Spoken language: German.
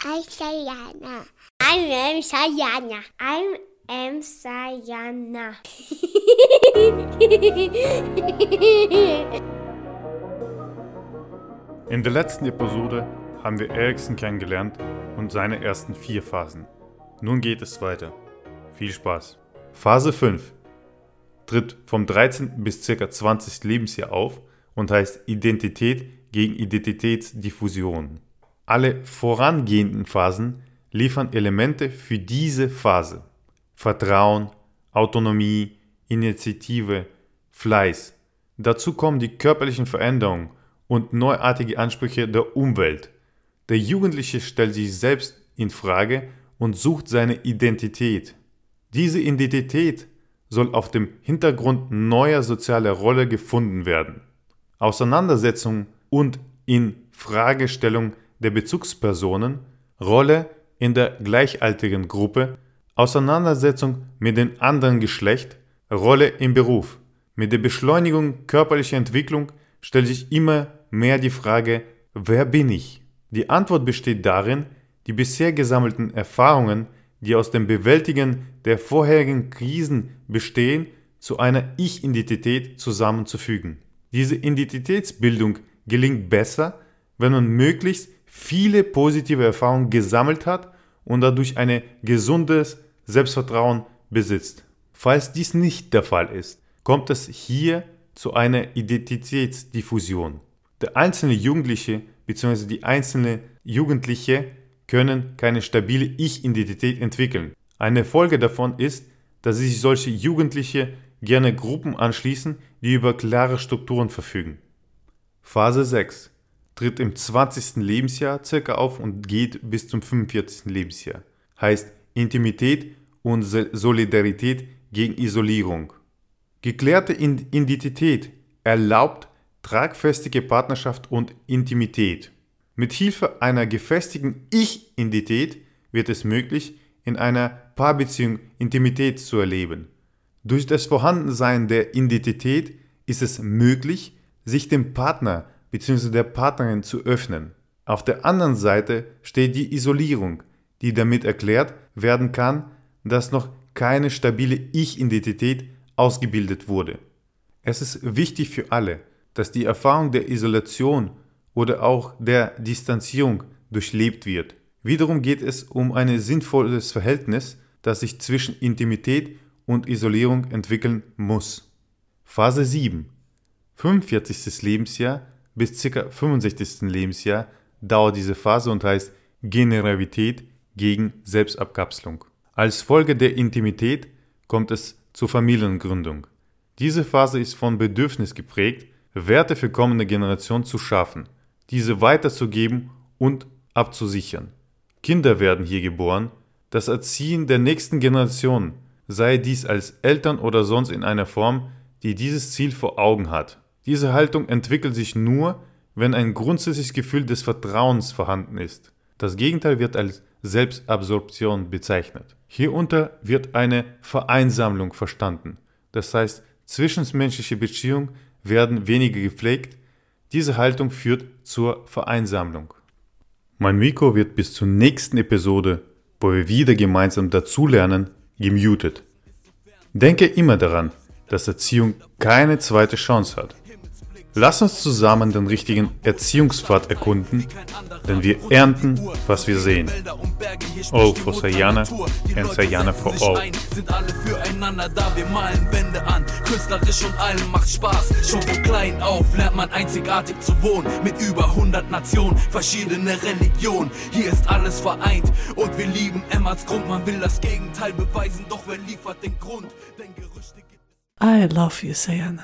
I'm Sayana. I am Sayana. I am Sayana. In der letzten Episode haben wir Eriksen kennengelernt und seine ersten vier Phasen. Nun geht es weiter. Viel Spaß. Phase 5 tritt vom 13. bis ca. 20. Lebensjahr auf und heißt Identität gegen Identitätsdiffusion. Alle vorangehenden Phasen liefern Elemente für diese Phase. Vertrauen, Autonomie, Initiative, Fleiß. Dazu kommen die körperlichen Veränderungen und neuartige Ansprüche der Umwelt. Der Jugendliche stellt sich selbst in Frage und sucht seine Identität. Diese Identität soll auf dem Hintergrund neuer sozialer Rolle gefunden werden. Auseinandersetzung und in Fragestellung der Bezugspersonen, Rolle in der gleichaltrigen Gruppe, Auseinandersetzung mit dem anderen Geschlecht, Rolle im Beruf. Mit der Beschleunigung körperlicher Entwicklung stellt sich immer mehr die Frage, wer bin ich? Die Antwort besteht darin, die bisher gesammelten Erfahrungen, die aus dem Bewältigen der vorherigen Krisen bestehen, zu einer Ich-Identität zusammenzufügen. Diese Identitätsbildung gelingt besser, wenn man möglichst viele positive Erfahrungen gesammelt hat und dadurch ein gesundes Selbstvertrauen besitzt. Falls dies nicht der Fall ist, kommt es hier zu einer Identitätsdiffusion. Der einzelne Jugendliche bzw. die einzelne Jugendliche können keine stabile Ich-Identität entwickeln. Eine Folge davon ist, dass sich solche Jugendliche gerne Gruppen anschließen, die über klare Strukturen verfügen. Phase 6 tritt im 20. Lebensjahr circa auf und geht bis zum 45. Lebensjahr. Heißt Intimität und Solidarität gegen Isolierung. Geklärte Identität erlaubt tragfestige Partnerschaft und Intimität. Mit Hilfe einer gefestigten Ich-Identität wird es möglich, in einer Paarbeziehung Intimität zu erleben. Durch das Vorhandensein der Identität ist es möglich, sich dem Partner bzw. der Partnerin zu öffnen. Auf der anderen Seite steht die Isolierung, die damit erklärt werden kann, dass noch keine stabile Ich-Identität ausgebildet wurde. Es ist wichtig für alle, dass die Erfahrung der Isolation oder auch der Distanzierung durchlebt wird. Wiederum geht es um ein sinnvolles Verhältnis, das sich zwischen Intimität und Isolierung entwickeln muss. Phase 7 45. Lebensjahr bis ca. 65. Lebensjahr dauert diese Phase und heißt Generavität gegen Selbstabkapselung. Als Folge der Intimität kommt es zur Familiengründung. Diese Phase ist von Bedürfnis geprägt, Werte für kommende Generationen zu schaffen diese weiterzugeben und abzusichern. Kinder werden hier geboren, das Erziehen der nächsten Generation, sei dies als Eltern oder sonst in einer Form, die dieses Ziel vor Augen hat. Diese Haltung entwickelt sich nur, wenn ein grundsätzliches Gefühl des Vertrauens vorhanden ist. Das Gegenteil wird als Selbstabsorption bezeichnet. Hierunter wird eine Vereinsammlung verstanden. Das heißt, zwischenmenschliche Beziehungen werden weniger gepflegt, diese Haltung führt zur Vereinsammlung. Mein Mikro wird bis zur nächsten Episode, wo wir wieder gemeinsam dazulernen, gemutet. Denke immer daran, dass Erziehung keine zweite Chance hat. Lass uns zusammen den richtigen Erziehungspfad erkunden, denn wir ernten, was wir sehen. O for Sayana and Sayana for all. Sind alle füreinander da, wir malen Wände an. Künstlerisch und allen macht Spaß. Schon von klein auf lernt man einzigartig zu wohnen. Mit über 100 Nationen, verschiedene Religionen. Hier ist alles vereint und wir lieben Emmas Grund. Man will das Gegenteil beweisen, doch wer liefert den Grund? Denn Gerüchte gibt I love you, Sayana.